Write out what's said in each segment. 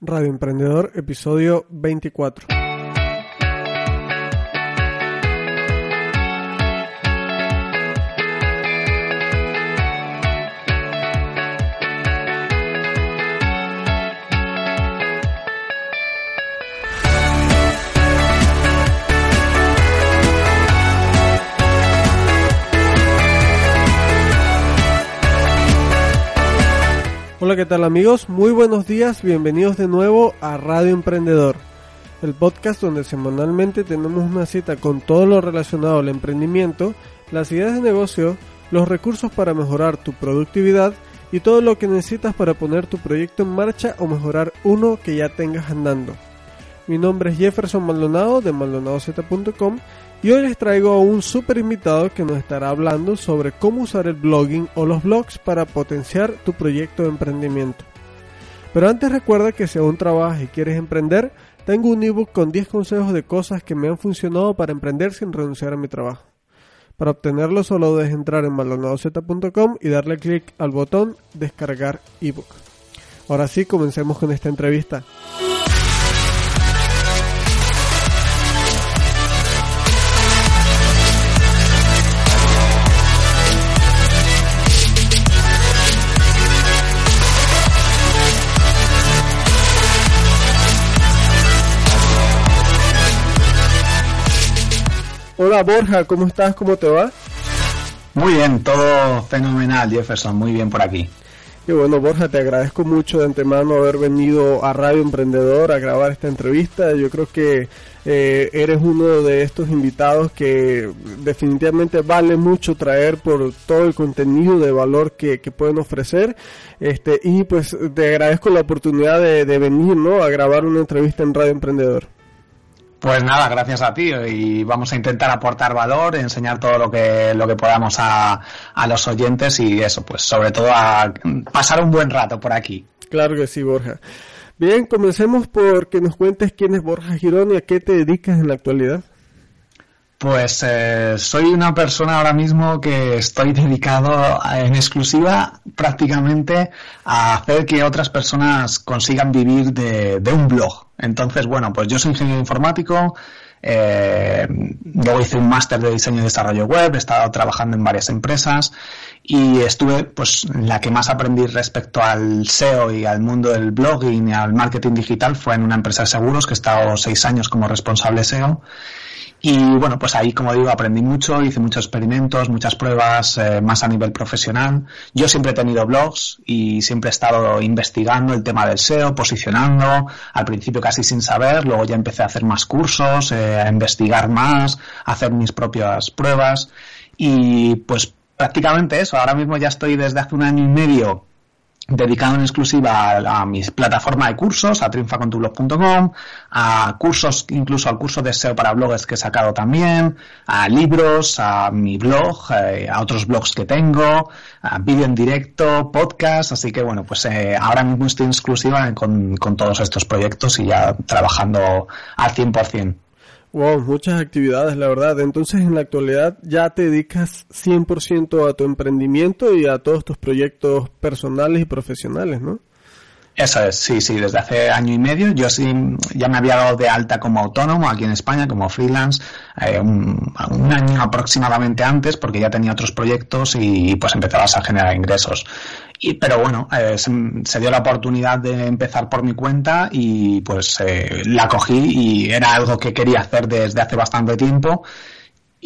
Radio Emprendedor, episodio 24. Hola, ¿qué tal amigos? Muy buenos días, bienvenidos de nuevo a Radio Emprendedor, el podcast donde semanalmente tenemos una cita con todo lo relacionado al emprendimiento, las ideas de negocio, los recursos para mejorar tu productividad y todo lo que necesitas para poner tu proyecto en marcha o mejorar uno que ya tengas andando. Mi nombre es Jefferson Maldonado de maldonadozeta.com y hoy les traigo a un super invitado que nos estará hablando sobre cómo usar el blogging o los blogs para potenciar tu proyecto de emprendimiento. Pero antes recuerda que si aún trabajas y quieres emprender, tengo un ebook con 10 consejos de cosas que me han funcionado para emprender sin renunciar a mi trabajo. Para obtenerlo solo debes entrar en maldonadozeta.com y darle clic al botón descargar ebook. Ahora sí, comencemos con esta entrevista. Hola Borja, ¿cómo estás? ¿Cómo te va? Muy bien, todo fenomenal, Jefferson, muy bien por aquí. Y bueno, Borja, te agradezco mucho de antemano haber venido a Radio Emprendedor a grabar esta entrevista. Yo creo que eh, eres uno de estos invitados que definitivamente vale mucho traer por todo el contenido de valor que, pueden ofrecer. Este, y pues te agradezco la oportunidad de, de venir, ¿no? A grabar una entrevista en Radio Emprendedor. Pues nada, gracias a ti y vamos a intentar aportar valor, enseñar todo lo que lo que podamos a, a los oyentes y eso, pues sobre todo a pasar un buen rato por aquí. Claro que sí, Borja. Bien, comencemos por que nos cuentes quién es Borja Girón y a qué te dedicas en la actualidad. Pues eh, soy una persona ahora mismo que estoy dedicado en exclusiva prácticamente a hacer que otras personas consigan vivir de, un blog. Entonces, bueno, pues yo soy ingeniero informático, eh, luego hice un máster de diseño y desarrollo web, he estado trabajando en varias empresas y estuve, pues, la que más aprendí respecto al SEO y al mundo del blogging y al marketing digital fue en una empresa de seguros que he estado seis años como responsable SEO y bueno, pues ahí, como digo, aprendí mucho, hice muchos experimentos, muchas pruebas, eh, más a nivel profesional. Yo siempre he tenido blogs y siempre he estado investigando el tema del SEO, posicionando, al principio casi sin saber, luego ya empecé a hacer más cursos, eh, a investigar más, a hacer mis propias pruebas y pues prácticamente eso. Ahora mismo ya estoy desde hace un año y medio dedicado en exclusiva a, a mi plataforma de cursos, a triunfacontublog.com, a cursos, incluso al curso de SEO para bloggers que he sacado también, a libros, a mi blog, eh, a otros blogs que tengo, a vídeo en directo, podcast, así que bueno, pues eh, ahora mismo estoy en exclusiva con, con todos estos proyectos y ya trabajando al 100%. Wow, muchas actividades, la verdad. Entonces, en la actualidad ya te dedicas 100% a tu emprendimiento y a todos tus proyectos personales y profesionales, ¿no? Eso es, sí, sí, desde hace año y medio. Yo sí ya me había dado de alta como autónomo aquí en España, como freelance, eh, un, año aproximadamente antes, porque ya tenía otros proyectos y pues empezabas a generar ingresos. Y, pero bueno, eh, se, dio la oportunidad de empezar por mi cuenta y pues eh, la cogí y era algo que quería hacer desde hace bastante tiempo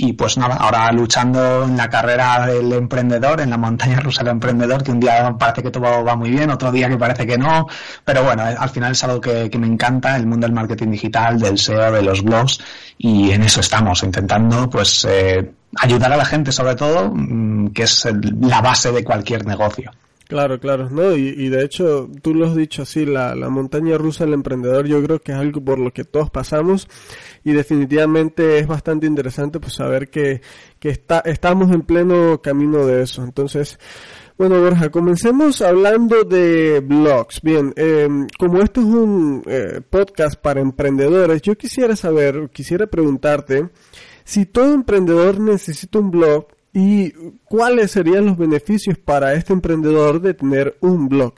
y pues nada, ahora luchando en la carrera del emprendedor, en la montaña rusa del emprendedor, que un día parece que todo va muy bien, otro día que parece que no, pero bueno, al final es algo que, me encanta, el mundo del marketing digital, del SEO, de los blogs, y en eso estamos, intentando pues eh, ayudar a la gente sobre todo, mm, que es la base de cualquier negocio. Claro, claro, ¿no? Y, de hecho, tú lo has dicho así, la, la montaña rusa del emprendedor yo creo que es algo por lo que todos pasamos y definitivamente es bastante interesante pues saber que, que está, estamos en pleno camino de eso. Entonces, bueno, Borja, comencemos hablando de blogs. Bien, eh, como esto es un eh, podcast para emprendedores, yo quisiera saber, quisiera preguntarte, si todo emprendedor necesita un blog, ¿Y cuáles serían los beneficios para este emprendedor de tener un blog?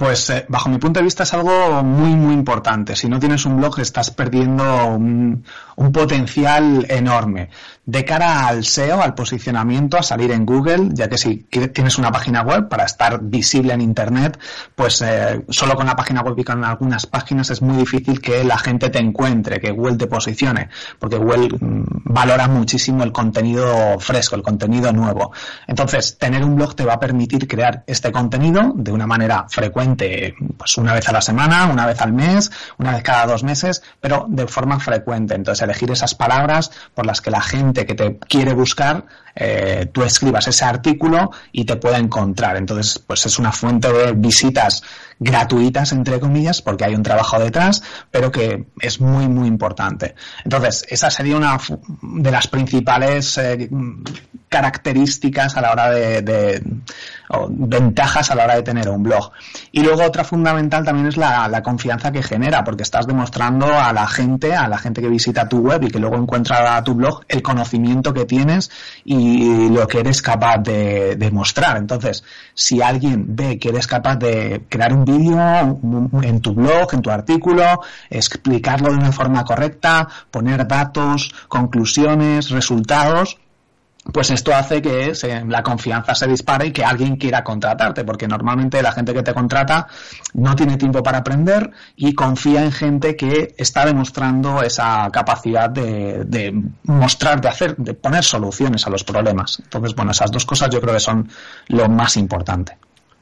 Pues eh, bajo mi punto de vista es algo muy, muy importante. Si no tienes un blog estás perdiendo un, potencial enorme. De cara al SEO, al posicionamiento, a salir en Google, ya que si tienes una página web para estar visible en Internet, pues eh, solo con la página web y con algunas páginas es muy difícil que la gente te encuentre, que Google te posicione, porque Google mm, valora muchísimo el contenido fresco, el contenido nuevo. Entonces, tener un blog te va a permitir crear este contenido de una manera frecuente pues una vez a la semana, una vez al mes, una vez cada dos meses, pero de forma frecuente. Entonces, elegir esas palabras por las que la gente que te quiere buscar, eh, tú escribas ese artículo y te pueda encontrar. Entonces, pues es una fuente de visitas gratuitas, entre comillas, porque hay un trabajo detrás, pero que es muy, muy importante. Entonces, esa sería una de las principales eh, características a la hora de, ventajas a la hora de tener un blog. Y luego otra fundamental también es la, la, confianza que genera, porque estás demostrando a la gente, a la gente que visita tu web y que luego encuentra tu blog, el conocimiento que tienes y lo que eres capaz de, de mostrar. Entonces, si alguien ve que eres capaz de crear un vídeo en tu blog, en tu artículo, explicarlo de una forma correcta, poner datos, conclusiones, resultados, pues esto hace que la confianza se dispare y que alguien quiera contratarte, porque normalmente la gente que te contrata no tiene tiempo para aprender y confía en gente que está demostrando esa capacidad de, de mostrar, de hacer, de poner soluciones a los problemas. Entonces, bueno, esas dos cosas yo creo que son lo más importante.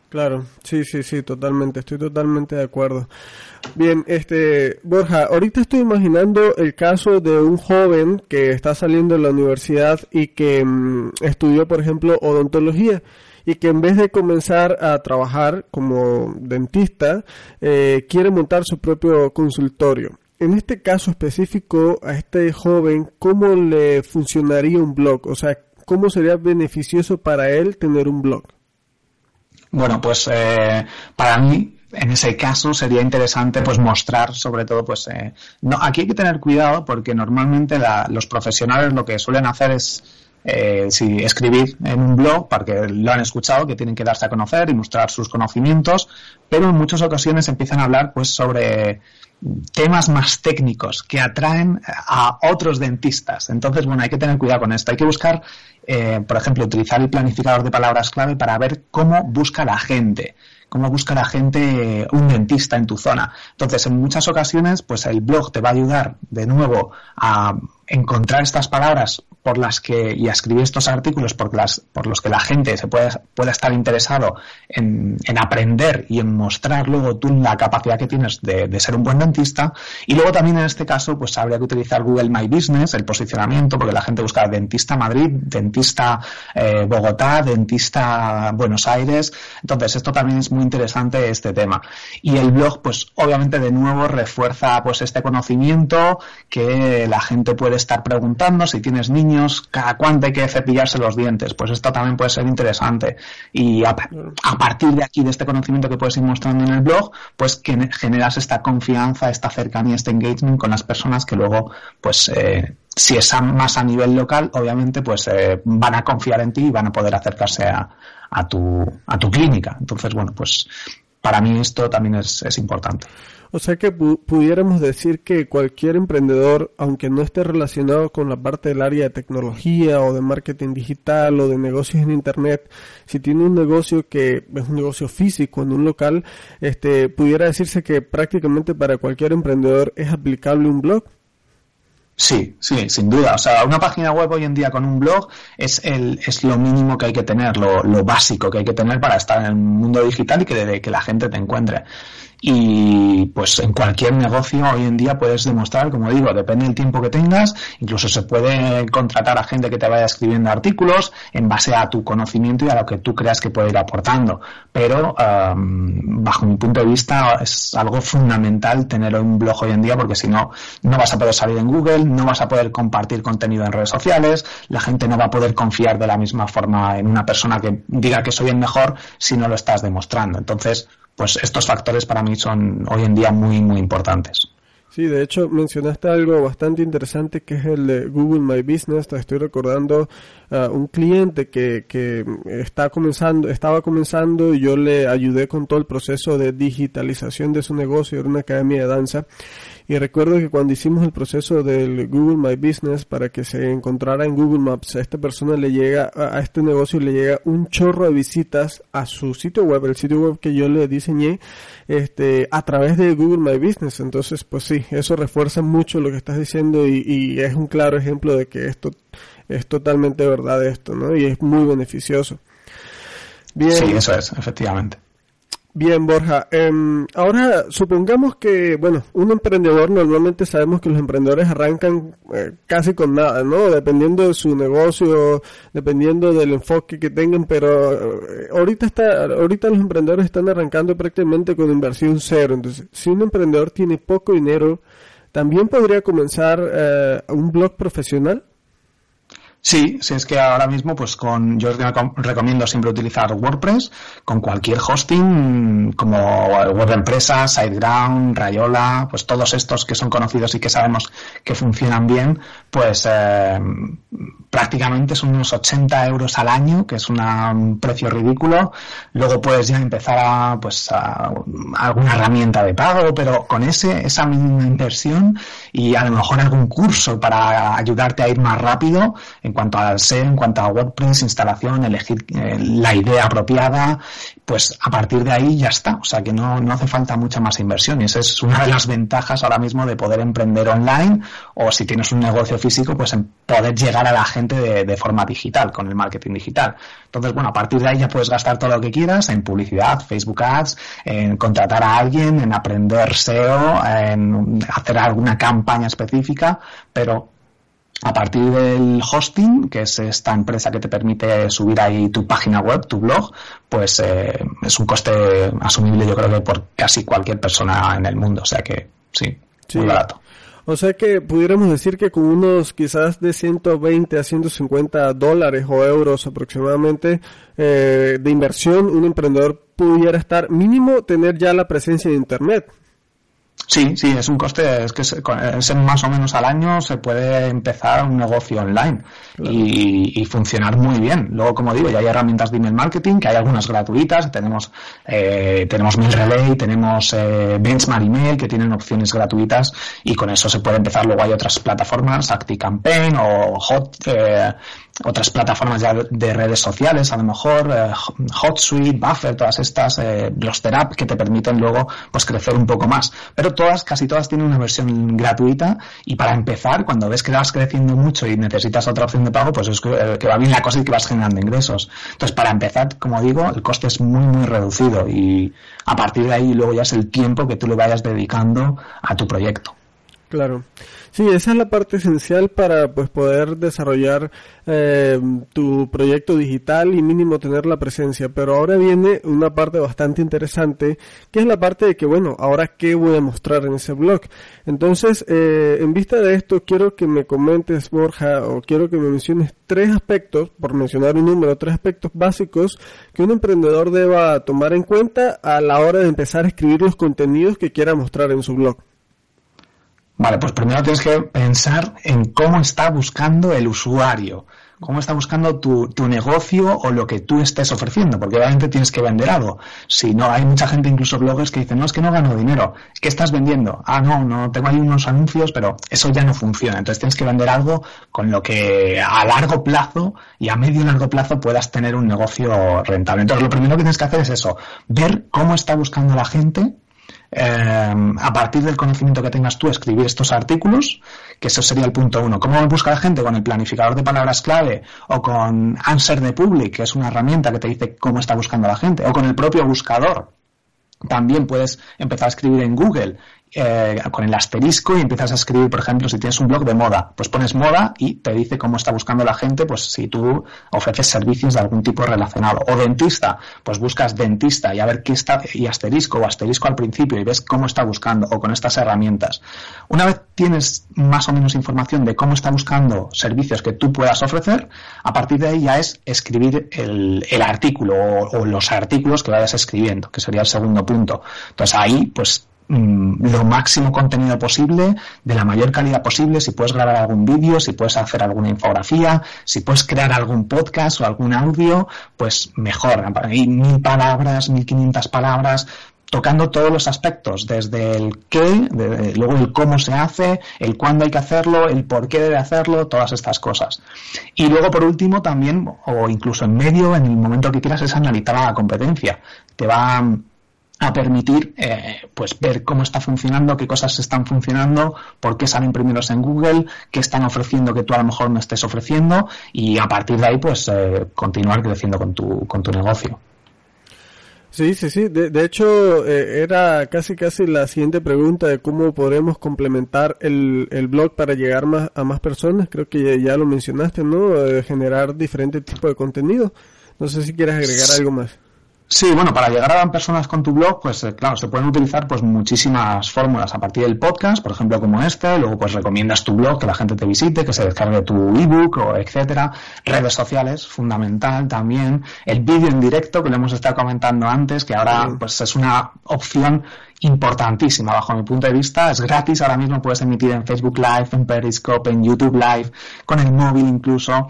Claro, sí, sí, sí, totalmente, estoy totalmente de acuerdo. Bien, este, Borja, ahorita estoy imaginando el caso de un joven que está saliendo de la universidad y que mm, estudió, por ejemplo, odontología y que en vez de comenzar a trabajar como dentista, eh, quiere montar su propio consultorio. En este caso específico, a este joven, ¿cómo le funcionaría un blog? O sea, ¿cómo sería beneficioso para él tener un blog? Bueno, pues eh, para mí en ese caso sería interesante pues mostrar sobre todo pues eh, no aquí hay que tener cuidado porque normalmente los profesionales lo que suelen hacer es eh, escribir en un blog para que lo han escuchado que tienen que darse a conocer y mostrar sus conocimientos pero en muchas ocasiones empiezan a hablar pues sobre temas más técnicos que atraen a otros dentistas. Entonces, bueno, hay que tener cuidado con esto. Hay que buscar, eh, por ejemplo, utilizar el planificador de palabras clave para ver cómo busca la gente cómo busca la gente un dentista en tu zona. Entonces, en muchas ocasiones, pues el blog te va a ayudar de nuevo a encontrar estas palabras por las que y escribir estos artículos por, las, por los que la gente se puede, pueda estar interesado en, en, aprender y en mostrar luego tú la capacidad que tienes de, de, ser un buen dentista. Y luego también en este caso pues habría que utilizar Google My Business el posicionamiento porque la gente busca dentista Madrid dentista eh, Bogotá dentista Buenos Aires. Entonces esto también es muy interesante este tema. Y el blog pues obviamente de nuevo refuerza pues este conocimiento que la gente puede estar preguntando si tienes niños, cada cuánto hay que cepillarse los dientes. Pues esto también puede ser interesante. Y a, partir de aquí, de este conocimiento que puedes ir mostrando en el blog, pues generas esta confianza, esta cercanía, este engagement con las personas que luego, pues, eh, si es más a nivel local, obviamente, pues eh, van a confiar en ti y van a poder acercarse a, a, tu, a tu clínica. Entonces, bueno, pues para mí esto también es importante. O sea que pudiéramos decir que cualquier emprendedor, aunque no esté relacionado con la parte del área de tecnología o de marketing digital o de negocios en internet, si tiene un negocio que es un negocio físico en un local, este, pudiera decirse que prácticamente para cualquier emprendedor es aplicable un blog. Sí, sí, sin duda. O sea, una página web hoy en día con un blog es, el, es lo mínimo que hay que tener, lo, lo básico que hay que tener para estar en el mundo digital y que, que la gente te encuentre y pues en cualquier negocio hoy en día puedes demostrar, como digo, depende del tiempo que tengas, incluso se puede contratar a gente que te vaya escribiendo artículos en base a tu conocimiento y a lo que tú creas que puede ir aportando. Pero bajo mi punto de vista es algo fundamental tener un blog hoy en día porque si no, no vas a poder salir en Google, no vas a poder compartir contenido en redes sociales, la gente no va a poder confiar de la misma forma en una persona que diga que soy el mejor si no lo estás demostrando. Entonces, pues estos factores para mí son hoy en día muy, muy importantes. Sí, de hecho mencionaste algo bastante interesante que es el de Google My Business. Estoy recordando a un cliente que, que está comenzando, estaba comenzando y yo le ayudé con todo el proceso de digitalización de su negocio, era una academia de danza y recuerdo que cuando hicimos el proceso del Google My Business para que se encontrara en Google Maps, a esta persona le llega, a este negocio le llega un chorro de visitas a su sitio web, el sitio web que yo le diseñé, este, a través de Google My Business. Entonces, pues sí, eso refuerza mucho lo que estás diciendo y, y es un claro ejemplo de que esto es totalmente verdad esto, ¿no? Y es muy beneficioso. Bien. Sí, eso es, efectivamente. Bien, Borja. Em, ahora, supongamos que, bueno, un emprendedor, normalmente sabemos que los emprendedores arrancan eh, casi con nada, ¿no? Dependiendo de su negocio, dependiendo del enfoque que tengan, pero eh, ahorita está, ahorita los emprendedores están arrancando prácticamente con inversión cero. Entonces, si un emprendedor tiene poco dinero, ¿también podría comenzar eh, un blog profesional? Sí, si es que ahora mismo, pues con, yo recomiendo siempre utilizar WordPress con cualquier hosting como Web Empresa, SiteGround, Rayola, pues todos estos que son conocidos y que sabemos que funcionan bien, pues eh, prácticamente son unos 80 euros al año, que es un precio ridículo. Luego puedes ya empezar a, pues, a, alguna herramienta de pago, pero con ese, esa mínima inversión y a lo mejor algún curso para ayudarte a ir más rápido en cuanto al SEO, en cuanto a WordPress, instalación, elegir eh, la idea apropiada, pues a partir de ahí ya está. O sea que no, no hace falta mucha más inversión y esa es una de las ventajas ahora mismo de poder emprender online o si tienes un negocio físico, pues en poder llegar a la gente de, de forma digital, con el marketing digital. Entonces, bueno, a partir de ahí ya puedes gastar todo lo que quieras en publicidad, Facebook Ads, en contratar a alguien, en aprender SEO, en hacer alguna campaña específica, pero a partir del hosting, que es esta empresa que te permite subir ahí tu página web, tu blog, pues eh, es un coste asumible yo creo que por casi cualquier persona en el mundo. O sea que sí, muy barato. O sea que pudiéramos decir que con unos quizás de 120 a 150 dólares o euros aproximadamente eh, de inversión, un emprendedor pudiera estar mínimo tener ya la presencia de Internet. Sí, sí, es un coste, es que es, más o menos al año se puede empezar un negocio online y, funcionar muy bien. Luego, como digo, ya hay herramientas de email marketing, que hay algunas gratuitas, tenemos, eh, tenemos Mail Relay, tenemos eh, Benchmark Email, que tienen opciones gratuitas y con eso se puede empezar. Luego hay otras plataformas, ActiCampaign o Hot, eh, otras plataformas ya de redes sociales, a lo mejor eh, HotSuite, Buffer, todas estas, eh, los Therap que te permiten luego pues crecer un poco más. Pero todas, casi todas tienen una versión gratuita y para empezar, cuando ves que vas creciendo mucho y necesitas otra opción de pago, pues es que, eh, que va bien la cosa y que vas generando ingresos. Entonces, para empezar, como digo, el coste es muy, muy reducido y a partir de ahí luego ya es el tiempo que tú le vayas dedicando a tu proyecto. Claro. Sí, esa es la parte esencial para pues poder desarrollar eh, tu proyecto digital y mínimo tener la presencia. Pero ahora viene una parte bastante interesante, que es la parte de que, bueno, ahora qué voy a mostrar en ese blog. Entonces, eh, en vista de esto, quiero que me comentes, Borja, o quiero que me menciones tres aspectos, por mencionar un número, tres aspectos básicos que un emprendedor deba tomar en cuenta a la hora de empezar a escribir los contenidos que quiera mostrar en su blog. Vale, pues primero tienes que pensar en cómo está buscando el usuario, cómo está buscando tu, tu, negocio o lo que tú estés ofreciendo, porque obviamente tienes que vender algo. Si no, hay mucha gente, incluso bloggers, que dicen, no, es que no gano dinero. ¿Qué estás vendiendo? Ah, no, no, tengo ahí unos anuncios, pero eso ya no funciona. Entonces tienes que vender algo con lo que a largo plazo y a medio y largo plazo puedas tener un negocio rentable. Entonces lo primero que tienes que hacer es eso, ver cómo está buscando la gente eh, a partir del conocimiento que tengas tú, escribir estos artículos, que eso sería el punto uno. ¿Cómo busca la gente? Con el planificador de palabras clave o con Answer the Public, que es una herramienta que te dice cómo está buscando la gente, o con el propio buscador. También puedes empezar a escribir en Google eh, con el asterisco y empiezas a escribir, por ejemplo, si tienes un blog de moda, pues pones moda y te dice cómo está buscando la gente, pues si tú ofreces servicios de algún tipo relacionado. O dentista, pues buscas dentista y a ver qué está, y asterisco o asterisco al principio y ves cómo está buscando o con estas herramientas. Una vez tienes más o menos información de cómo está buscando servicios que tú puedas ofrecer, a partir de ahí ya es escribir el, artículo o, o los artículos que vayas escribiendo, que sería el segundo punto. Entonces ahí, pues mm, lo máximo contenido posible, de la mayor calidad posible, si puedes grabar algún vídeo, si puedes hacer alguna infografía, si puedes crear algún podcast o algún audio, pues mejor. Hay mil palabras, mil quinientas palabras, tocando todos los aspectos, desde el qué, luego el cómo se hace, el cuándo hay que hacerlo, el por qué debe hacerlo, todas estas cosas. Y luego, por último, también, o incluso en medio, en el momento que quieras, es analizar la competencia. Te va a permitir eh, pues ver cómo está funcionando, qué cosas están funcionando, por qué salen primeros en Google, qué están ofreciendo que tú a lo mejor no estés ofreciendo y a partir de ahí pues eh, continuar creciendo con tu, con tu negocio. Sí, sí, sí. De, hecho, eh, era casi casi la siguiente pregunta de cómo podremos complementar el, el blog para llegar más a más personas. Creo que ya, lo mencionaste, ¿no? generar diferentes tipos de contenido. No sé si quieres agregar algo más. Sí, bueno, para llegar a personas con tu blog, pues eh, claro, se pueden utilizar pues muchísimas fórmulas a partir del podcast, por ejemplo, como este, luego pues recomiendas tu blog, que la gente te visite, que se descargue tu ebook o etcétera, redes sociales, fundamental también, el vídeo en directo que lo hemos estado comentando antes, que ahora pues es una opción importantísima bajo mi punto de vista, es gratis, ahora mismo puedes emitir en Facebook Live, en Periscope, en YouTube Live, con el móvil incluso,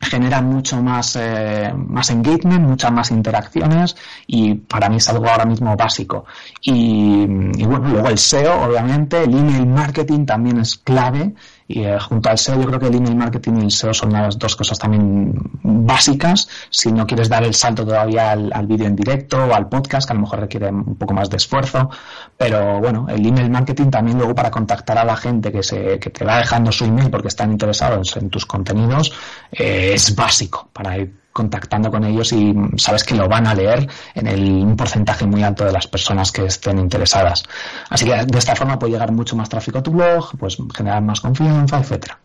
genera mucho más, eh, más engagement, muchas más interacciones y para mí es algo ahora mismo básico. Y, y bueno, luego el SEO, obviamente, el email marketing también es clave y eh, junto al SEO, yo creo que el email marketing y el SEO son las dos cosas también básicas. Si no quieres dar el salto todavía al, vídeo en directo o al podcast, que a lo mejor requiere un poco más de esfuerzo. Pero bueno, el email marketing también luego para contactar a la gente que, se, que te va dejando su email porque están interesados en tus contenidos eh, es básico para ir contactando con ellos y sabes que lo van a leer en el, un porcentaje muy alto de las personas que estén interesadas. Así que de esta forma puede llegar mucho más tráfico a tu blog, pues generar más confianza, etcétera.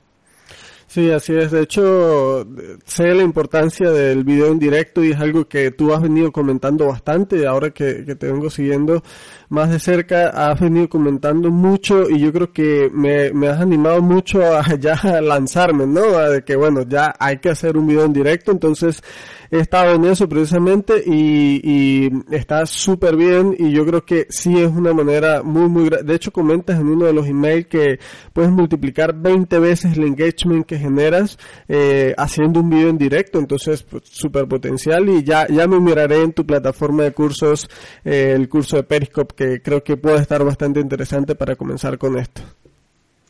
Sí, así es. De hecho, sé la importancia del video en directo y es algo que tú has venido comentando bastante. Ahora que, que te vengo siguiendo más de cerca, has venido comentando mucho y yo creo que me, has animado mucho a ya lanzarme, ¿no? de que bueno, ya hay que hacer un video en directo. Entonces, he estado en eso precisamente y, está súper bien y yo creo que sí es una manera muy, muy... De hecho, comentas en uno de los emails que puedes multiplicar 20 veces el engagement que generas eh, haciendo un video en directo, entonces pues, súper potencial y ya, ya me miraré en tu plataforma de cursos eh, el curso de Periscope que creo que puede estar bastante interesante para comenzar con esto.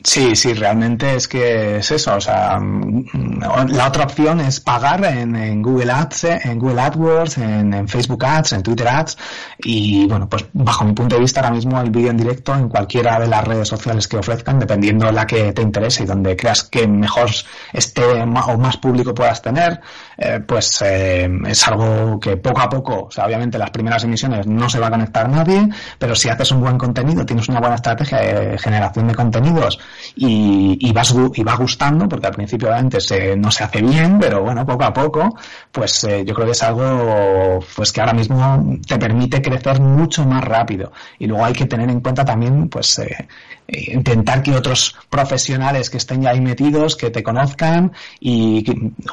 Sí, sí, realmente es que es eso. O sea, mm, la otra opción es pagar en, Google Ads, en Google AdWords, en, Facebook Ads, en Twitter Ads. Y bueno, pues bajo mi punto de vista ahora mismo el vídeo en directo en cualquiera de las redes sociales que ofrezcan, dependiendo de la que te interese y donde creas que mejor esté o más público puedas tener, eh, pues eh, es algo que poco a poco, o sea, obviamente las primeras emisiones no se va a conectar nadie, pero si haces un buen contenido, tienes una buena estrategia de generación de contenidos y, y, vas, y va gustando, porque al principio obviamente se, no se hace bien, pero bueno, poco a poco, pues eh, yo creo que es algo pues que ahora mismo te permite crecer mucho más rápido. Y luego hay que tener en cuenta también, pues, eh, intentar que otros profesionales que estén ya ahí metidos, que te conozcan y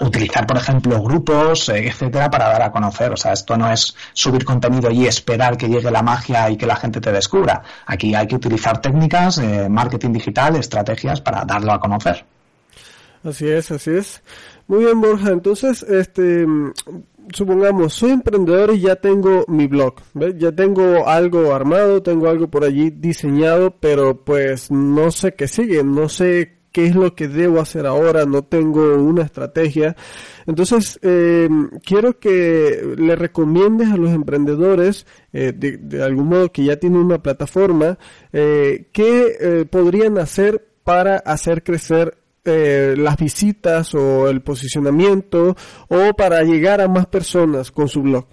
utilizar, por ejemplo, grupos, eh, etcétera, para dar a conocer. O sea, esto no es subir contenido y esperar que llegue la magia y que la gente te descubra. Aquí hay que utilizar técnicas, marketing digital, estrategias para darlo a conocer. Así es, así es. Muy bien, Borja. Entonces, este, supongamos, soy emprendedor y ya tengo mi blog, ya tengo algo armado, tengo algo por allí diseñado, pero pues no sé qué sigue, no sé qué es lo que debo hacer ahora, no tengo una estrategia. Entonces, eh, quiero que le recomiendes a los emprendedores, eh, de, algún modo que ya tienen una plataforma, eh, qué eh, podrían hacer para hacer crecer eh, las visitas o el posicionamiento o para llegar a más personas con su blog?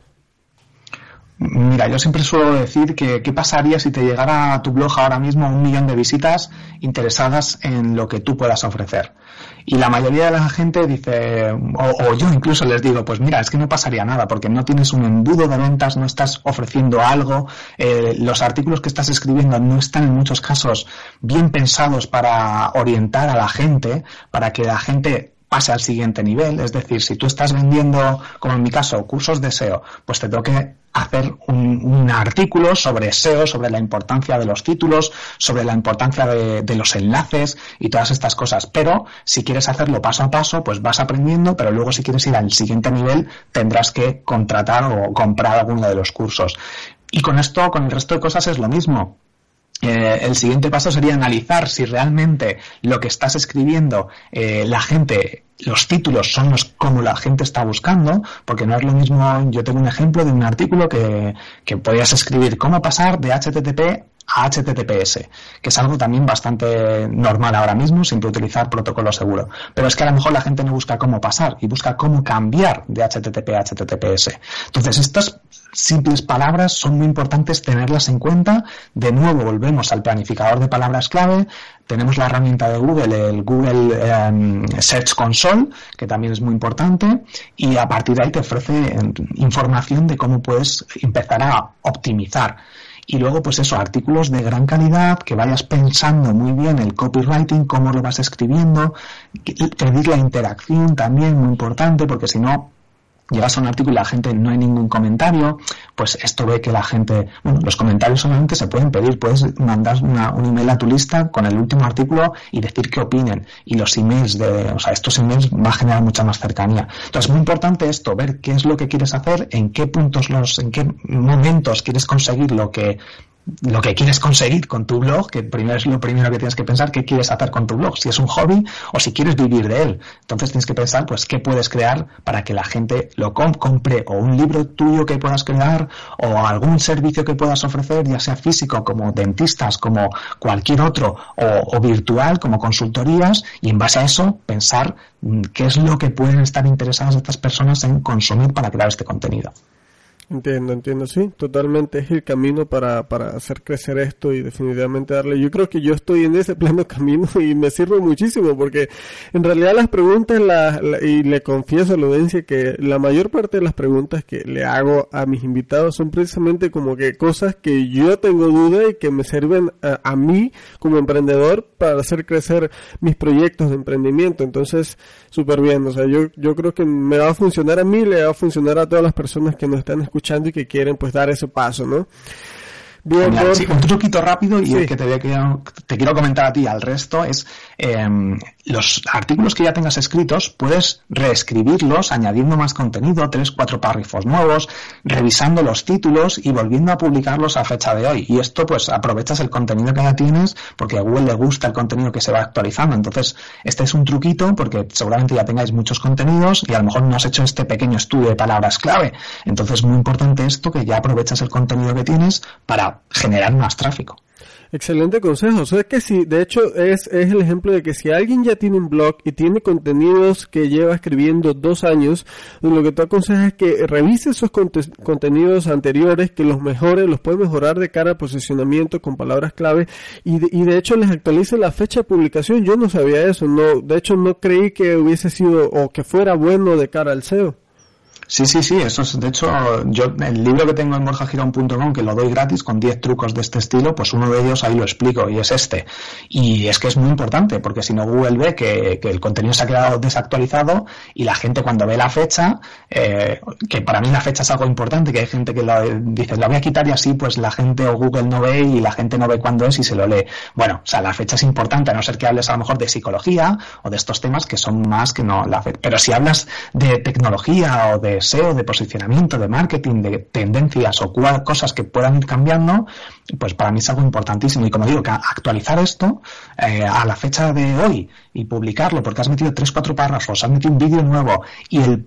Mira, yo siempre suelo decir que qué pasaría si te llegara a tu blog ahora mismo un millón de visitas interesadas en lo que tú puedas ofrecer. Y la mayoría de la gente dice, o, yo incluso les digo, pues mira, es que no pasaría nada porque no tienes un embudo de ventas, no estás ofreciendo algo, eh, los artículos que estás escribiendo no están en muchos casos bien pensados para orientar a la gente, para que la gente pase al siguiente nivel. Es decir, si tú estás vendiendo, como en mi caso, cursos de SEO, pues te tengo que hacer un, artículo sobre SEO, sobre la importancia de los títulos, sobre la importancia de, de, los enlaces y todas estas cosas. Pero si quieres hacerlo paso a paso, pues vas aprendiendo, pero luego si quieres ir al siguiente nivel, tendrás que contratar o comprar alguno de los cursos. Y con esto, con el resto de cosas es lo mismo. Eh, el siguiente paso sería analizar si realmente lo que estás escribiendo, eh, la gente, los títulos son los como la gente está buscando, porque no es lo mismo. Yo tengo un ejemplo de un artículo que, que podías escribir cómo pasar de HTTP a HTTPS, que es algo también bastante normal ahora mismo, sin utilizar protocolo seguro. Pero es que a lo mejor la gente no busca cómo pasar y busca cómo cambiar de HTTP a HTTPS. Entonces, estas simples palabras son muy importantes tenerlas en cuenta. De nuevo, volvemos al planificador de palabras clave. Tenemos la herramienta de Google, el Google em, Search Console, que también es muy importante. Y a partir de ahí te ofrece em, información de cómo puedes empezar a optimizar y luego pues eso, artículos de gran calidad, que vayas pensando muy bien el copywriting, cómo lo vas escribiendo, pedir la interacción también, muy importante, porque si no, llegas a un artículo y la gente no hay ningún comentario, pues esto ve que la gente, bueno, los comentarios solamente se pueden pedir, puedes mandar un email a tu lista con el último artículo y decir qué opinen. Y los emails de, o sea, estos emails va a generar mucha más cercanía. Entonces, es muy importante esto, ver qué es lo que quieres hacer, en qué puntos los, en qué momentos quieres conseguir lo que lo que quieres conseguir con tu blog, que primero es lo primero que tienes que pensar, qué quieres hacer con tu blog, si es un hobby o si quieres vivir de él. Entonces tienes que pensar, pues, qué puedes crear para que la gente lo compre o un libro tuyo que puedas crear o algún servicio que puedas ofrecer, ya sea físico como dentistas, como cualquier otro o, o virtual como consultorías y en base a eso pensar mm, qué es lo que pueden estar interesadas estas personas en consumir para crear este contenido. Entiendo, entiendo, sí, totalmente es el camino para, para hacer crecer esto y definitivamente darle. Yo creo que yo estoy en ese pleno camino y me sirve muchísimo porque en realidad las preguntas, la, y le confieso a la audiencia que la mayor parte de las preguntas que le hago a mis invitados son precisamente como que cosas que yo tengo duda y que me sirven a, a mí como emprendedor para hacer crecer mis proyectos de emprendimiento. Entonces, súper bien, o sea, yo, yo creo que me va a funcionar a mí, le va a funcionar a todas las personas que nos están escuchando y que quieren pues dar ese paso, ¿no? Bien, un truquito rápido y que te, te, quiero comentar a ti al resto es em, los artículos que ya tengas escritos puedes reescribirlos añadiendo más contenido, tres, cuatro párrafos nuevos, revisando los títulos y volviendo a publicarlos a fecha de hoy. Y esto pues aprovechas el contenido que ya tienes porque a Google le gusta el contenido que se va actualizando. Entonces este es un truquito porque seguramente ya tengáis muchos contenidos y a lo mejor no has hecho este pequeño estudio de palabras clave. Entonces es muy importante esto que ya aprovechas el contenido que tienes para generar más tráfico. Excelente consejo. O sea que si, de hecho, es, es el ejemplo de que si alguien ya tiene un blog y tiene contenidos que lleva escribiendo dos años, lo que tú aconsejas es que revise esos contenidos anteriores, que los mejore, los puede mejorar de cara al posicionamiento con palabras clave y de, y de hecho les actualice la fecha de publicación. Yo no sabía eso, no, de hecho no creí que hubiese sido o que fuera bueno de cara al SEO. Sí, sí, sí, eso es, de hecho, yo, el libro que tengo en borjagirón.com, que lo doy gratis con 10 trucos de este estilo, pues uno de ellos ahí lo explico y es este. Y es que es muy importante, porque si no Google ve que, el contenido se ha quedado desactualizado y la gente cuando ve la fecha, eh, que para mí la fecha es algo importante, que hay gente que lo, dice, la voy a quitar y así pues la gente o Google no ve y la gente no ve cuándo es y se lo lee. Bueno, o sea, la fecha es importante, a no ser que hables a lo mejor de psicología o de estos temas que son más que no la fecha. Pero si hablas de tecnología o de SEO, de posicionamiento, de marketing, de tendencias o cosas que puedan ir cambiando, pues para mí es algo importantísimo. Y como digo, que actualizar esto eh, a la fecha de hoy y publicarlo porque has metido tres, cuatro párrafos, has metido un vídeo nuevo y el,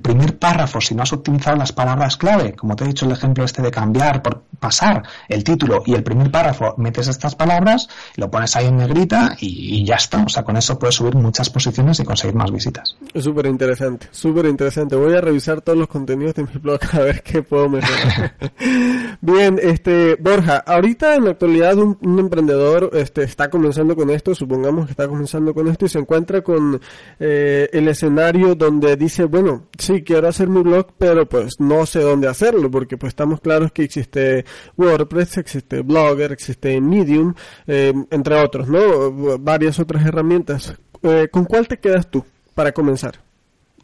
primer párrafo, si no has optimizado las palabras clave, como te he dicho el ejemplo este de cambiar por pasar el título y el primer párrafo, metes estas palabras, lo pones ahí en negrita y, ya está. O sea, con eso puedes subir muchas posiciones y conseguir más visitas. Es súper interesante, súper interesante. Voy a revisar todos los contenidos de mi blog a ver qué puedo mejorar. Bien, este, Borja, ahorita en la actualidad un, emprendedor este, está comenzando con esto, supongamos que está comenzando con esto y se encuentra con eh, el escenario donde dice, bueno, sí, quiero hacer mi blog, pero pues no sé dónde hacerlo, porque pues estamos claros que existe WordPress, existe Blogger, existe Medium, eh, entre otros, ¿no? Varias otras herramientas. Eh, ¿Con cuál te quedas tú para comenzar?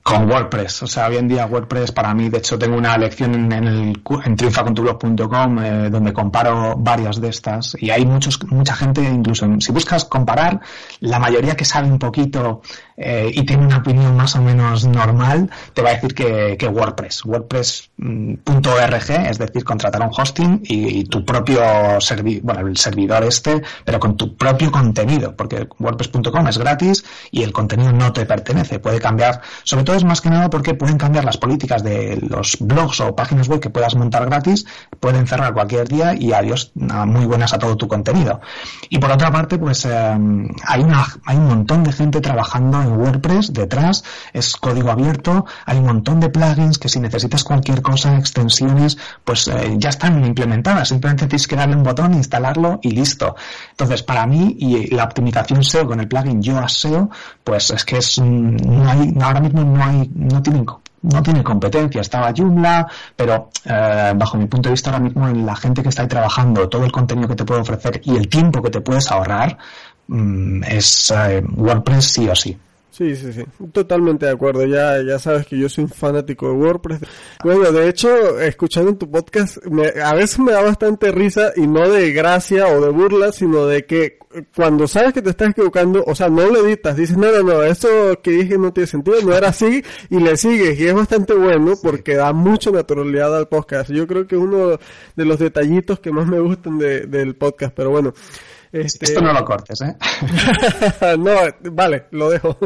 Con WordPress. O sea, hoy en día WordPress para mí, de hecho, tengo una lección en, el, en triunfacontublog.com eh, donde comparo varias de estas y hay muchos, mucha gente, incluso si buscas comparar, la mayoría que sabe un poquito eh, y tiene una opinión más o menos normal, te va a decir que, que WordPress. WordPress.org, es decir, contratar un hosting y, tu propio servidor, bueno, el servidor este, pero con tu propio contenido, porque WordPress.com es gratis y el contenido no te pertenece. Puede cambiar, sobre todo es más que nada porque pueden cambiar las políticas de los blogs o páginas web que puedas montar gratis, pueden cerrar cualquier día y adiós, muy buenas a todo tu contenido. Y por otra parte, pues eh, hay, una, hay un montón de gente trabajando en WordPress detrás, es código abierto, hay un montón de plugins que si necesitas cualquier cosa, extensiones, pues eh, ya están implementadas, simplemente tienes que darle un botón, instalarlo y listo. Entonces, para mí, y la optimización SEO con el plugin Yoast SEO, pues es que es, no hay, ahora mismo no no tienen no tiene competencia. Estaba Joomla, pero eh, bajo mi punto de vista ahora mismo la gente que está ahí trabajando, todo el contenido que te puede ofrecer y el tiempo que te puedes ahorrar, mm, es eh, WordPress sí o sí. Sí, sí, sí, totalmente de acuerdo. Ya, ya sabes que yo soy un fanático de WordPress. Bueno, de hecho, escuchando tu podcast, a veces me da bastante risa y no de gracia o de burla, sino de que cuando sabes que te estás equivocando, o sea, no lo editas, dices, no, no, no, eso que dije no tiene sentido, no era así, y le sigues, y es bastante bueno porque da mucha naturalidad al podcast. Yo creo que es uno de los detallitos que más me gustan de, del podcast, pero bueno. Este... Esto no lo cortes, ¿eh? no, vale, lo dejo.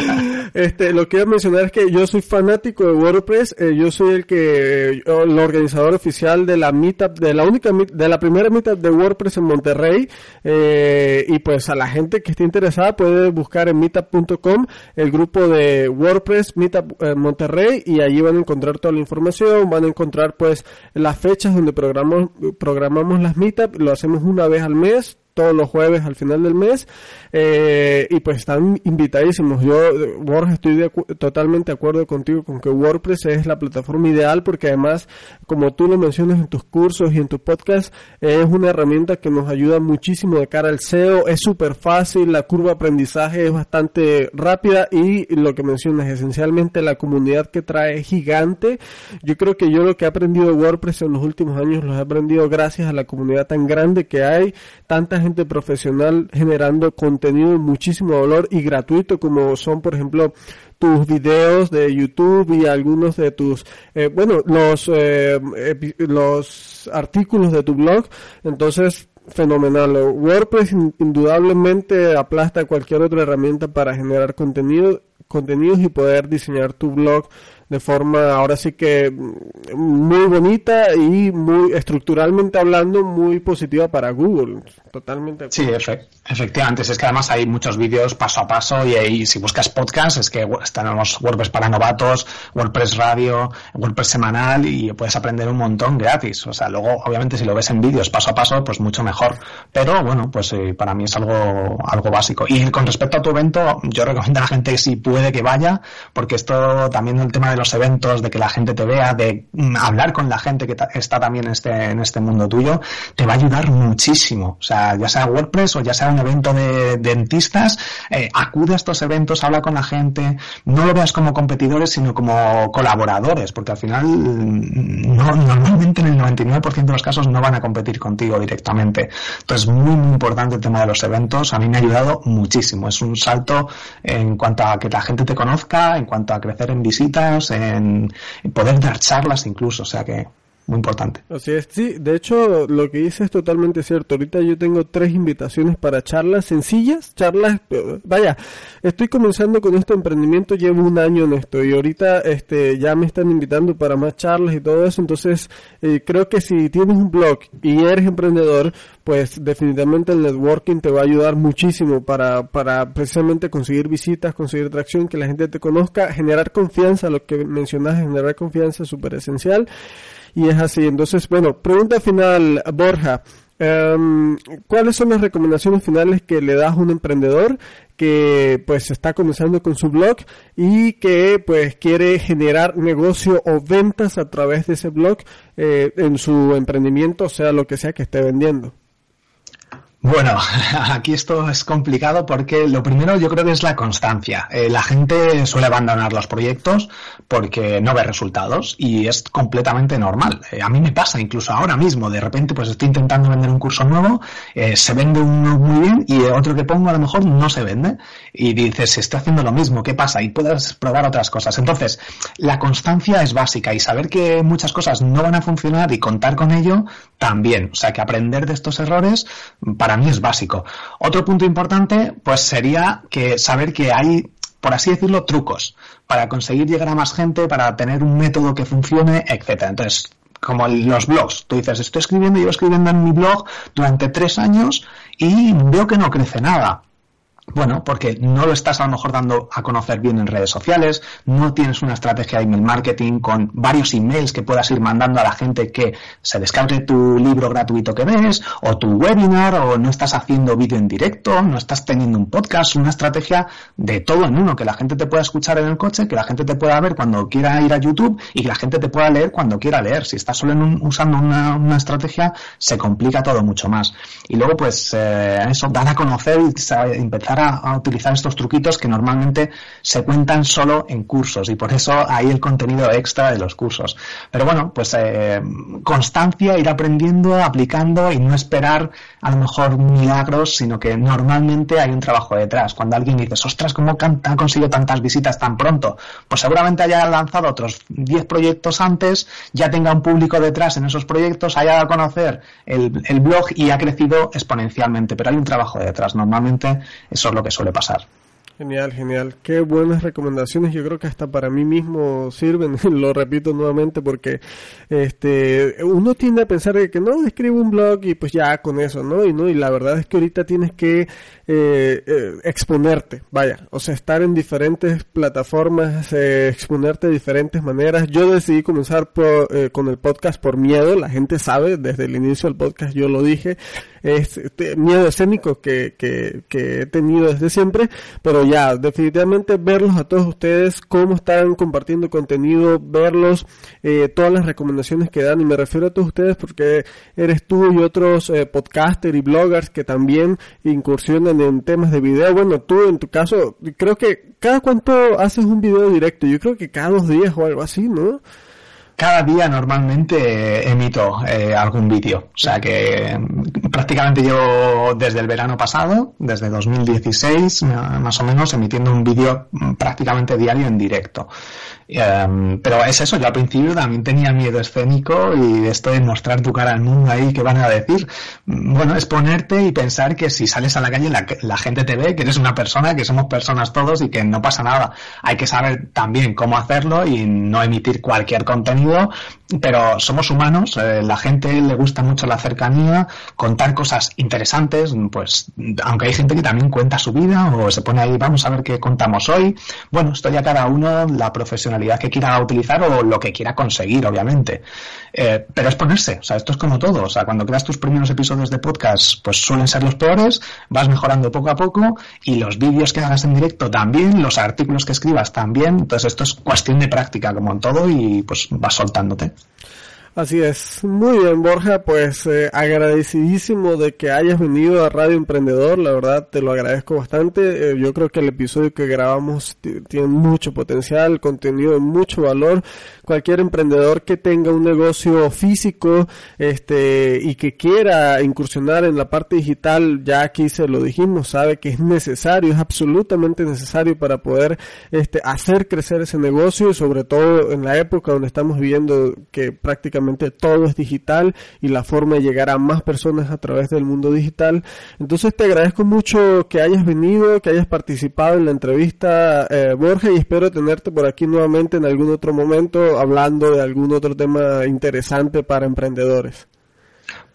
este, lo que quiero mencionar es que yo soy fanático de WordPress, eh, yo soy el que, el organizador oficial de la meetup, de la única, de la primera meetup de WordPress en Monterrey, eh, y pues a la gente que esté interesada puede buscar en meetup.com el grupo de WordPress Meetup eh, Monterrey y allí van a encontrar toda la información, van a encontrar pues las fechas donde programamos, programamos las meetups, lo hacemos una vez al mes, todos los jueves al final del mes. Eh, y pues están invitadísimos. Yo, Borja, estoy totalmente de acuerdo contigo con que WordPress es la plataforma ideal porque además, como tú lo mencionas en tus cursos y en tu podcast, es una herramienta que nos ayuda muchísimo de cara al SEO. Es súper fácil, la curva de aprendizaje es bastante rápida y lo que mencionas, esencialmente la comunidad que trae es gigante. Yo creo que yo lo que he aprendido de WordPress en los últimos años lo he aprendido gracias a la comunidad tan grande que hay, tanta gente profesional generando contenido muchísimo valor y gratuito como son por ejemplo tus videos de YouTube y algunos de tus eh, bueno los eh, los artículos de tu blog. Entonces fenomenal. WordPress indudablemente aplasta cualquier otra herramienta para generar contenido contenidos y poder diseñar tu blog de forma ahora sí que muy bonita y muy estructuralmente hablando muy positiva para Google. Totalmente. Sí, efectivamente. Es que además hay muchos vídeos paso a paso y ahí si buscas podcast es que están los WordPress para novatos, WordPress radio, WordPress semanal y puedes aprender un montón gratis. O sea, luego obviamente si lo ves en vídeos paso a paso pues mucho mejor. Pero bueno, pues eh, para mí es algo, algo básico. Y con respecto a tu evento, yo recomiendo a la gente si puede que vaya porque esto también el tema de los eventos, de que la gente te vea, de mm, hablar con la gente que está también en este, en este mundo tuyo, te va a ayudar muchísimo. O sea, ya sea WordPress o ya sea un evento de, dentistas, eh, acude a estos eventos, habla con la gente, no lo veas como competidores, sino como colaboradores, porque al final mm, no, normalmente en el 99% de los casos no van a competir contigo directamente. Entonces, muy, muy importante el tema de los eventos. A mí me ha ayudado muchísimo. Es un salto en cuanto a que la gente te conozca, en cuanto a crecer en visitas, en, poder dar charlas incluso, o sea que muy importante. Así es, sí, de hecho lo que dice es totalmente cierto. Ahorita yo tengo tres invitaciones para charlas sencillas, charlas, eh, vaya, estoy comenzando con este emprendimiento, llevo un año en esto y ahorita este ya me están invitando para más charlas y todo eso, entonces eh, creo que si tienes un blog y eres emprendedor, pues definitivamente el networking te va a ayudar muchísimo para, para precisamente conseguir visitas, conseguir atracción, que la gente te conozca, generar confianza, lo que mencionas, generar confianza es súper esencial. Y es así. Entonces, bueno, pregunta final, Borja. Em, ¿Cuáles son las recomendaciones finales que le das a un emprendedor que pues está comenzando con su blog y que pues quiere generar negocio o ventas a través de ese blog eh, en su emprendimiento, sea lo que sea que esté vendiendo? Bueno, aquí esto es complicado porque lo primero yo creo que es la constancia. Eh, la gente suele abandonar los proyectos porque no ve resultados y es completamente normal. Eh, a mí me pasa incluso ahora mismo, de repente pues estoy intentando vender un curso nuevo, eh, se vende uno muy bien y otro que pongo a lo mejor no se vende y dices, estoy haciendo lo mismo, ¿qué pasa? Y puedes probar otras cosas. Entonces, la constancia es básica y saber que muchas cosas no van a funcionar y contar con ello también. O sea, que aprender de estos errores para mí es básico. Otro punto importante, pues sería que saber que hay, por así decirlo, trucos para conseguir llegar a más gente, para tener un método que funcione, etcétera. Entonces, como los blogs. Tú dices, estoy escribiendo, llevo escribiendo en mi blog durante tres años y veo que no crece nada. Bueno, porque no lo estás a lo mejor dando a conocer bien en redes sociales, no tienes una estrategia de email marketing con varios emails que puedas ir mandando a la gente que se descargue tu libro gratuito que ves, o tu webinar, o no estás haciendo vídeo en directo, no estás teniendo un podcast, una estrategia de todo en uno, que la gente te pueda escuchar en el coche, que la gente te pueda ver cuando quiera ir a YouTube y que la gente te pueda leer cuando quiera leer. Si estás solo usando una, estrategia, se complica todo mucho más. Y luego, pues, eh, eso, dar a conocer y empezar a, utilizar estos truquitos que normalmente se cuentan solo en cursos y por eso hay el contenido extra de los cursos. Pero bueno, pues eh, constancia, ir aprendiendo, aplicando y no esperar a lo mejor milagros, sino que normalmente hay un trabajo detrás. Cuando alguien dice, ostras, ¿cómo ha conseguido tantas visitas tan pronto? Pues seguramente haya lanzado otros 10 proyectos antes, ya tenga un público detrás en esos proyectos, haya dado a conocer el, el blog y ha crecido exponencialmente, pero hay un trabajo detrás. Normalmente eso lo que suele pasar. Genial, genial. Qué buenas recomendaciones. Yo creo que hasta para mí mismo sirven. Lo repito nuevamente porque este uno tiende a pensar que no escribo un blog y pues ya con eso, ¿no? Y no y la verdad es que ahorita tienes que eh, eh, exponerte, vaya, o sea, estar en diferentes plataformas, eh, exponerte de diferentes maneras. Yo decidí comenzar con el podcast por miedo, la gente sabe, desde el inicio del podcast yo lo dije, es este, miedo escénico que, que, he tenido desde siempre, pero ya, definitivamente verlos a todos ustedes, cómo están compartiendo contenido, verlos, todas las recomendaciones que dan, y me refiero a todos ustedes porque eres tú y otros podcasters y bloggers que también incursionan en temas de video. Bueno, tú en tu caso, creo que cada cuánto haces un video directo. Yo creo que cada dos días o algo así, ¿no? Cada día normalmente emito eh, algún vídeo. O sea que mm, prácticamente llevo desde el verano pasado, desde 2016, más o menos, emitiendo un vídeo mm, prácticamente diario en directo. Em, pero es eso, yo al principio también tenía miedo escénico y esto de mostrar tu cara al mundo ahí, ¿qué van a decir? Bueno, es ponerte y pensar que si sales a la calle la, la, gente te ve, que eres una persona, que somos personas todos y que no pasa nada. Hay que saber también cómo hacerlo y no emitir cualquier contenido, pero somos humanos, eh, la gente le gusta mucho la cercanía, contar cosas interesantes, pues aunque hay gente que también cuenta su vida o se pone ahí, vamos a ver qué contamos hoy. Bueno, esto ya cada uno la profesionalidad que quiera utilizar o lo que quiera conseguir, obviamente. Eh, pero es ponerse, o sea, esto es como todo, o sea, cuando creas tus primeros episodios de podcast, pues suelen ser los peores, vas mejorando poco a poco y los vídeos que hagas en directo también, los artículos que escribas también, entonces esto es cuestión de práctica como en todo y pues vas soltándote. Así es, muy bien Borja, pues eh, agradecidísimo de que hayas venido a Radio Emprendedor, la verdad te lo agradezco bastante, eh, yo creo que el episodio que grabamos tiene mucho potencial, contenido de mucho valor, cualquier emprendedor que tenga un negocio físico este y que quiera incursionar en la parte digital, ya aquí se lo dijimos, sabe que es necesario, es absolutamente necesario para poder este hacer crecer ese negocio y sobre todo en la época donde estamos viviendo que prácticamente todo es digital y la forma de llegar a más personas a través del mundo digital. Entonces te agradezco mucho que hayas venido, que hayas participado en la entrevista, eh, Borja, y espero tenerte por aquí nuevamente en algún otro momento hablando de algún otro tema interesante para emprendedores.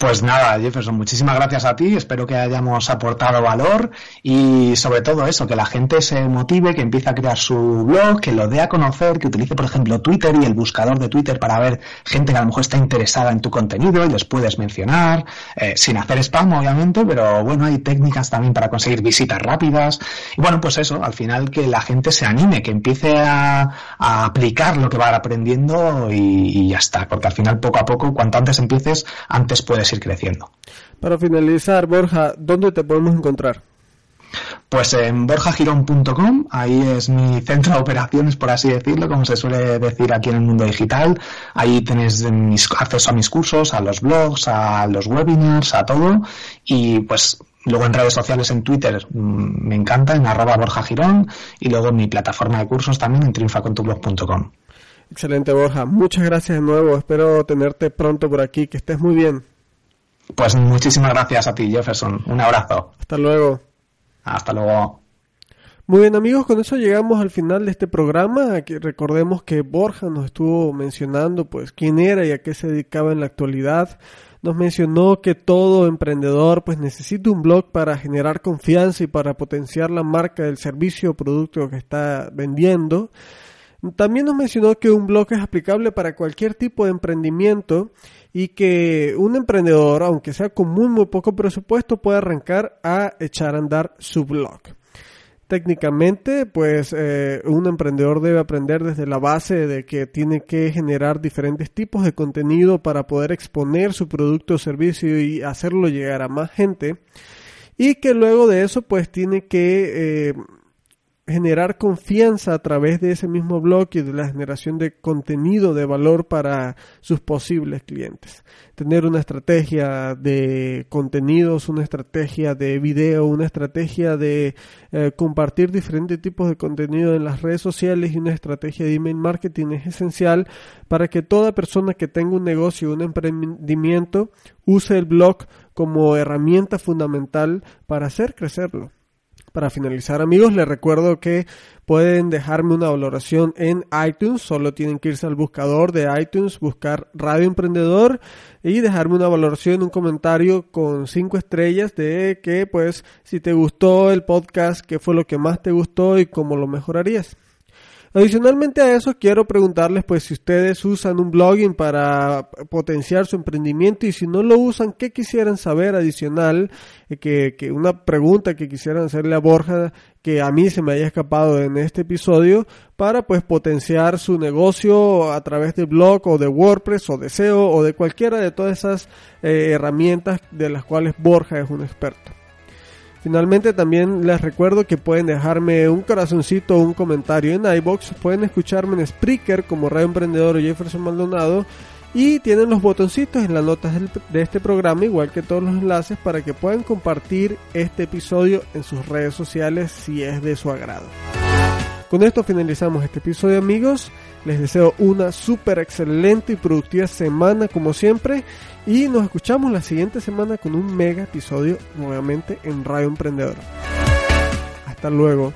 Pues nada, Jefferson, muchísimas gracias a ti. Espero que hayamos aportado valor y sobre todo eso, que la gente se motive, que empiece a crear su blog, que lo dé a conocer, que utilice, por ejemplo, Twitter y el buscador de Twitter para ver gente que a lo mejor está interesada en tu contenido y les puedes mencionar, eh, sin hacer spam, obviamente, pero bueno, hay técnicas también para conseguir visitas rápidas. Y bueno, pues eso, al final que la gente se anime, que empiece a, aplicar lo que va aprendiendo y, y ya está, porque al final poco a poco, cuanto antes empieces, antes puedes ir creciendo. Para finalizar, Borja, ¿dónde te podemos encontrar? Pues en borjagirón.com, ahí es mi centro de operaciones, por así decirlo, como se suele decir aquí en el mundo digital. Ahí tenéis acceso a mis cursos, a los blogs, a los webinars, a todo. Y pues luego en redes sociales, en Twitter, mm, me encanta, en arroba borjagirón. Y luego en mi plataforma de cursos también, en triunfacontublog.com. Excelente, Borja. Muchas gracias de nuevo. Espero tenerte pronto por aquí. Que estés muy bien. Pues muchísimas gracias a ti, Jefferson. Un abrazo. Hasta luego. Hasta luego. Muy bien amigos, con eso llegamos al final de este programa. Aquí recordemos que Borja nos estuvo mencionando pues quién era y a qué se dedicaba en la actualidad. Nos mencionó que todo emprendedor pues necesita un blog para generar confianza y para potenciar la marca del servicio o producto que está vendiendo. También nos mencionó que un blog es aplicable para cualquier tipo de emprendimiento y que un emprendedor, aunque sea con muy, muy poco presupuesto, puede arrancar a echar a andar su blog. Técnicamente, pues eh, un emprendedor debe aprender desde la base de que tiene que generar diferentes tipos de contenido para poder exponer su producto o servicio y hacerlo llegar a más gente. Y que luego de eso, pues tiene que eh, generar confianza a través de ese mismo blog y de la generación de contenido de valor para sus posibles clientes. Tener una estrategia de contenidos, una estrategia de video, una estrategia de eh, compartir diferentes tipos de contenido en las redes sociales y una estrategia de email marketing es esencial para que toda persona que tenga un negocio, un emprendimiento, use el blog como herramienta fundamental para hacer crecerlo. Para finalizar amigos, les recuerdo que pueden dejarme una valoración en iTunes, solo tienen que irse al buscador de iTunes, buscar Radio Emprendedor y dejarme una valoración, un comentario con cinco estrellas de que pues si te gustó el podcast, qué fue lo que más te gustó y cómo lo mejorarías. Adicionalmente a eso, quiero preguntarles pues si ustedes usan un blogging para potenciar su emprendimiento y si no lo usan, ¿qué quisieran saber adicional? Eh, que, que una pregunta que quisieran hacerle a Borja que a mí se me haya escapado en este episodio para pues potenciar su negocio a través de blog o de WordPress o de SEO o de cualquiera de todas esas eh, herramientas de las cuales Borja es un experto. Finalmente también les recuerdo que pueden dejarme un corazoncito o un comentario en iBox, pueden escucharme en Spreaker como Radio Emprendedor o Jefferson Maldonado y tienen los botoncitos en las notas de este programa, igual que todos los enlaces, para que puedan compartir este episodio en sus redes sociales si es de su agrado. Con esto finalizamos este episodio amigos. Les deseo una súper excelente y productiva semana como siempre. Y nos escuchamos la siguiente semana con un mega episodio nuevamente en Radio Emprendedor. Hasta luego.